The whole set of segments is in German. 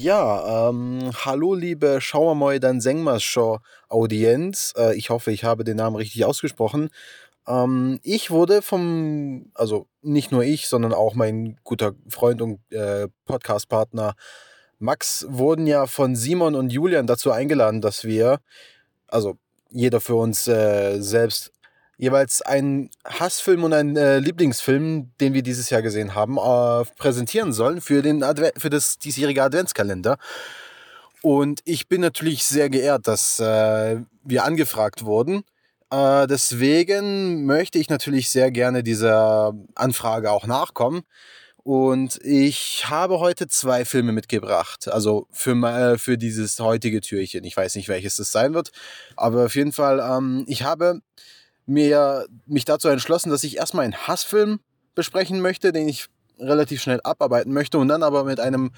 Ja, ähm, hallo liebe Schauermoy dann Sengmas Show Audienz. Äh, ich hoffe, ich habe den Namen richtig ausgesprochen. Ähm, ich wurde vom, also nicht nur ich, sondern auch mein guter Freund und äh, Podcast-Partner Max wurden ja von Simon und Julian dazu eingeladen, dass wir, also jeder für uns äh, selbst, jeweils einen Hassfilm und einen äh, Lieblingsfilm, den wir dieses Jahr gesehen haben, äh, präsentieren sollen für, den für das diesjährige Adventskalender. Und ich bin natürlich sehr geehrt, dass äh, wir angefragt wurden. Äh, deswegen möchte ich natürlich sehr gerne dieser Anfrage auch nachkommen. Und ich habe heute zwei Filme mitgebracht. Also für, äh, für dieses heutige Türchen. Ich weiß nicht, welches es sein wird. Aber auf jeden Fall, ähm, ich habe mir, mich dazu entschlossen, dass ich erstmal einen Hassfilm besprechen möchte, den ich relativ schnell abarbeiten möchte und dann aber mit einem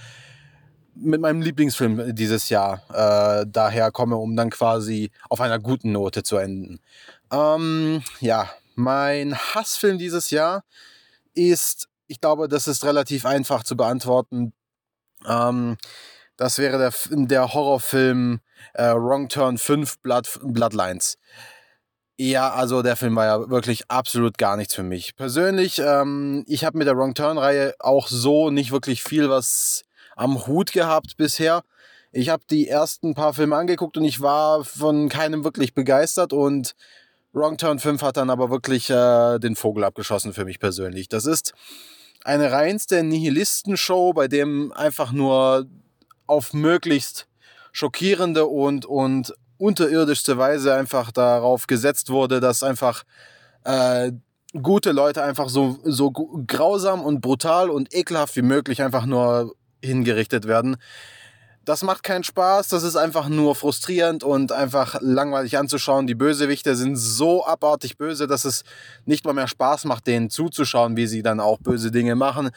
mit meinem Lieblingsfilm dieses Jahr äh, daher komme, um dann quasi auf einer guten Note zu enden. Ähm, ja, mein Hassfilm dieses Jahr ist, ich glaube, das ist relativ einfach zu beantworten. Ähm, das wäre der, der Horrorfilm äh, Wrong Turn 5 Blood, Bloodlines. Ja, also der Film war ja wirklich absolut gar nichts für mich. Persönlich, ähm, ich habe mit der Wrong Turn-Reihe auch so nicht wirklich viel was am Hut gehabt bisher. Ich habe die ersten paar Filme angeguckt und ich war von keinem wirklich begeistert und Wrong Turn 5 hat dann aber wirklich äh, den Vogel abgeschossen für mich persönlich. Das ist eine reinste Nihilistenshow, bei dem einfach nur auf möglichst schockierende und, und unterirdischste Weise einfach darauf gesetzt wurde, dass einfach äh, gute Leute einfach so, so grausam und brutal und ekelhaft wie möglich einfach nur hingerichtet werden. Das macht keinen Spaß, das ist einfach nur frustrierend und einfach langweilig anzuschauen. Die Bösewichte sind so abartig böse, dass es nicht mal mehr Spaß macht, denen zuzuschauen, wie sie dann auch böse Dinge machen.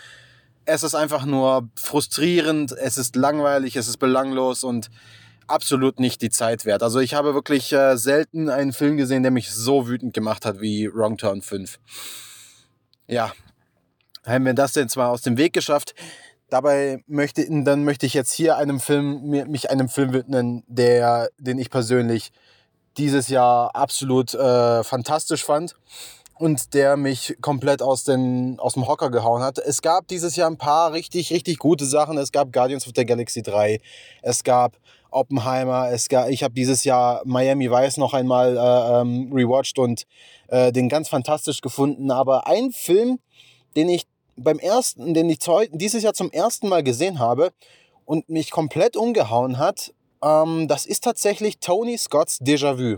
Es ist einfach nur frustrierend, es ist langweilig, es ist belanglos und absolut nicht die Zeit wert. Also ich habe wirklich äh, selten einen Film gesehen, der mich so wütend gemacht hat wie Wrong Turn 5. Ja, haben wir das denn zwar aus dem Weg geschafft. Dabei möchte, dann möchte ich jetzt hier einem Film, mich einem Film widmen, der, den ich persönlich dieses Jahr absolut äh, fantastisch fand und der mich komplett aus, den, aus dem Hocker gehauen hat. Es gab dieses Jahr ein paar richtig, richtig gute Sachen. Es gab Guardians of the Galaxy 3. Es gab Oppenheimer. Es ich habe dieses Jahr Miami Vice noch einmal äh, ähm, rewatcht und äh, den ganz fantastisch gefunden. Aber ein Film, den ich beim ersten, den ich dieses Jahr zum ersten Mal gesehen habe und mich komplett umgehauen hat, ähm, das ist tatsächlich Tony Scotts Déjà-vu.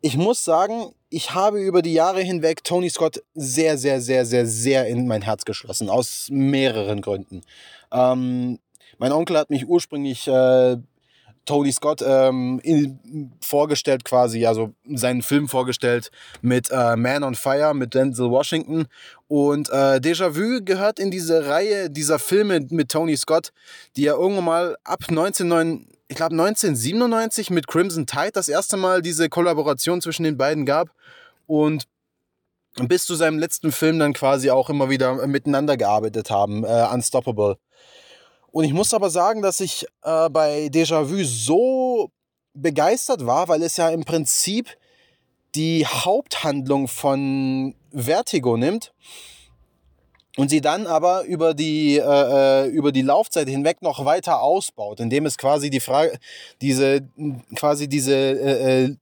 Ich muss sagen, ich habe über die Jahre hinweg Tony Scott sehr, sehr, sehr, sehr, sehr in mein Herz geschlossen. Aus mehreren Gründen. Ähm, mein Onkel hat mich ursprünglich äh, Tony Scott ähm, in, vorgestellt, quasi, also seinen Film vorgestellt mit äh, Man on Fire, mit Denzel Washington. Und äh, Déjà-vu gehört in diese Reihe dieser Filme mit Tony Scott, die er irgendwann mal ab 1909, ich glaube 1997 mit Crimson Tide das erste Mal diese Kollaboration zwischen den beiden gab. Und bis zu seinem letzten Film dann quasi auch immer wieder miteinander gearbeitet haben, äh, Unstoppable. Und ich muss aber sagen, dass ich äh, bei Déjà-vu so begeistert war, weil es ja im Prinzip die Haupthandlung von Vertigo nimmt und sie dann aber über die, äh, äh über die Laufzeit hinweg noch weiter ausbaut, indem es quasi die Frage, diese, quasi diese äh, äh,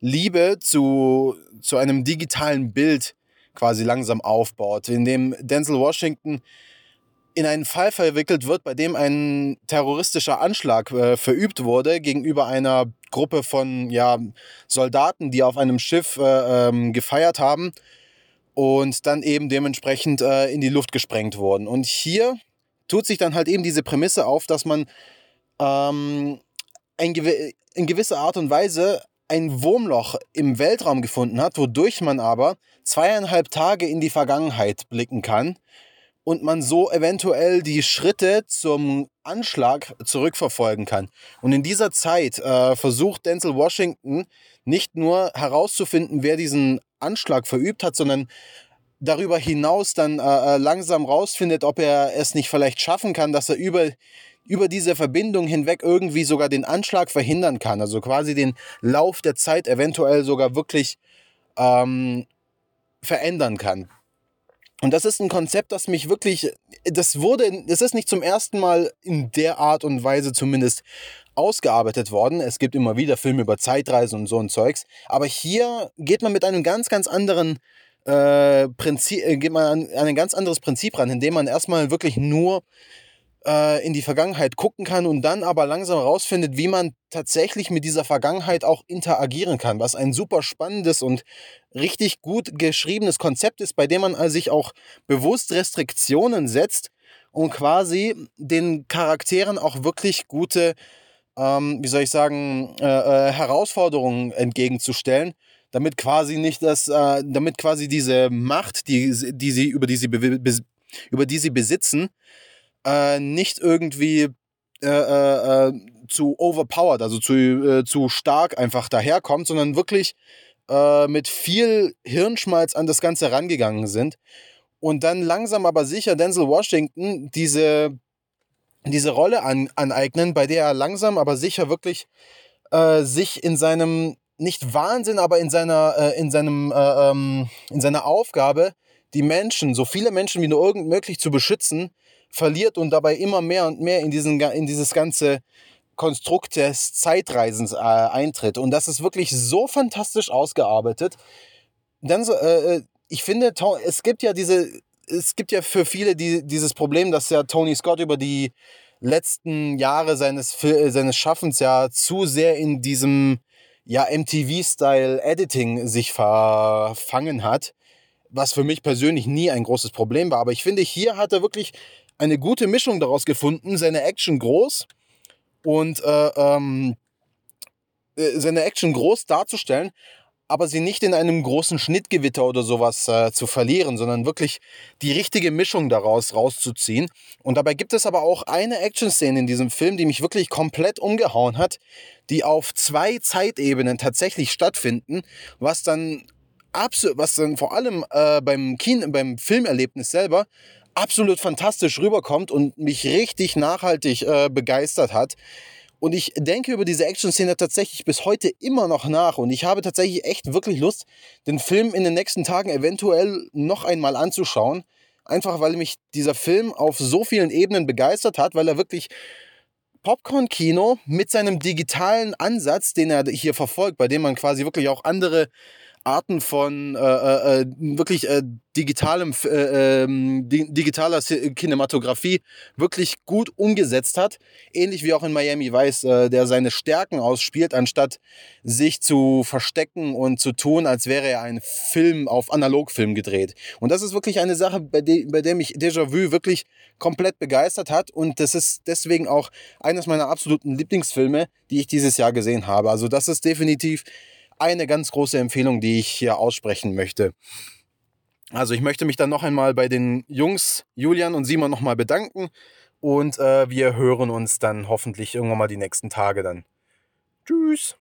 Liebe zu, zu einem digitalen Bild quasi langsam aufbaut, indem Denzel Washington in einen Fall verwickelt wird, bei dem ein terroristischer Anschlag äh, verübt wurde gegenüber einer Gruppe von ja, Soldaten, die auf einem Schiff äh, ähm, gefeiert haben und dann eben dementsprechend äh, in die Luft gesprengt wurden. Und hier tut sich dann halt eben diese Prämisse auf, dass man ähm, ein gew in gewisser Art und Weise ein Wurmloch im Weltraum gefunden hat, wodurch man aber zweieinhalb Tage in die Vergangenheit blicken kann und man so eventuell die Schritte zum Anschlag zurückverfolgen kann. Und in dieser Zeit äh, versucht Denzel Washington nicht nur herauszufinden, wer diesen Anschlag verübt hat, sondern darüber hinaus dann äh, äh, langsam rausfindet, ob er es nicht vielleicht schaffen kann, dass er über über diese Verbindung hinweg irgendwie sogar den Anschlag verhindern kann. Also quasi den Lauf der Zeit eventuell sogar wirklich ähm, verändern kann. Und das ist ein Konzept, das mich wirklich, das wurde, das ist nicht zum ersten Mal in der Art und Weise zumindest ausgearbeitet worden. Es gibt immer wieder Filme über Zeitreisen und so ein Zeugs. Aber hier geht man mit einem ganz, ganz anderen äh, Prinzip, äh, geht man an, an ein ganz anderes Prinzip ran, indem man erstmal wirklich nur äh, in die Vergangenheit gucken kann und dann aber langsam rausfindet, wie man tatsächlich mit dieser Vergangenheit auch interagieren kann, was ein super spannendes und richtig gut geschriebenes Konzept ist, bei dem man sich auch bewusst Restriktionen setzt und quasi den Charakteren auch wirklich gute, ähm, wie soll ich sagen, äh, äh, Herausforderungen entgegenzustellen damit quasi nicht das, äh, damit quasi diese Macht, die, die sie, über die sie, über die sie besitzen, äh, nicht irgendwie äh, äh, äh, zu overpowered, also zu, äh, zu stark einfach daherkommt, sondern wirklich äh, mit viel Hirnschmalz an das Ganze rangegangen sind. Und dann langsam aber sicher Denzel Washington diese, diese Rolle an, aneignen, bei der er langsam aber sicher wirklich sich in seinem, nicht Wahnsinn, aber in seiner, in seinem, äh, ähm, in seiner Aufgabe, die Menschen, so viele Menschen wie nur irgend möglich zu beschützen, verliert und dabei immer mehr und mehr in, diesen, in dieses ganze Konstrukt des Zeitreisens äh, eintritt. Und das ist wirklich so fantastisch ausgearbeitet. Dann so, äh, äh ich finde, es gibt ja diese, es gibt ja für viele die, dieses Problem, dass ja Tony Scott über die letzten Jahre seines, äh, seines Schaffens ja zu sehr in diesem ja, MTV-Style-Editing sich verfangen hat, was für mich persönlich nie ein großes Problem war. Aber ich finde, hier hat er wirklich eine gute Mischung daraus gefunden, seine Action groß und äh, ähm, äh, seine Action groß darzustellen, aber sie nicht in einem großen Schnittgewitter oder sowas äh, zu verlieren, sondern wirklich die richtige Mischung daraus rauszuziehen. Und dabei gibt es aber auch eine Action-Szene in diesem Film, die mich wirklich komplett umgehauen hat, die auf zwei Zeitebenen tatsächlich stattfinden, was dann was dann vor allem äh, beim, beim Filmerlebnis selber absolut fantastisch rüberkommt und mich richtig nachhaltig äh, begeistert hat. Und ich denke über diese Action-Szene tatsächlich bis heute immer noch nach. Und ich habe tatsächlich echt wirklich Lust, den Film in den nächsten Tagen eventuell noch einmal anzuschauen. Einfach weil mich dieser Film auf so vielen Ebenen begeistert hat, weil er wirklich Popcorn-Kino mit seinem digitalen Ansatz, den er hier verfolgt, bei dem man quasi wirklich auch andere Arten von äh, äh, äh, wirklich äh, digitalem, äh, ähm, digitaler Kinematografie wirklich gut umgesetzt hat. Ähnlich wie auch in Miami Vice, äh, der seine Stärken ausspielt, anstatt sich zu verstecken und zu tun, als wäre er ein Film auf Analogfilm gedreht. Und das ist wirklich eine Sache, bei, de bei der mich Déjà-vu wirklich komplett begeistert hat. Und das ist deswegen auch eines meiner absoluten Lieblingsfilme, die ich dieses Jahr gesehen habe. Also das ist definitiv eine ganz große Empfehlung, die ich hier aussprechen möchte. Also ich möchte mich dann noch einmal bei den Jungs Julian und Simon nochmal bedanken und äh, wir hören uns dann hoffentlich irgendwann mal die nächsten Tage dann. Tschüss.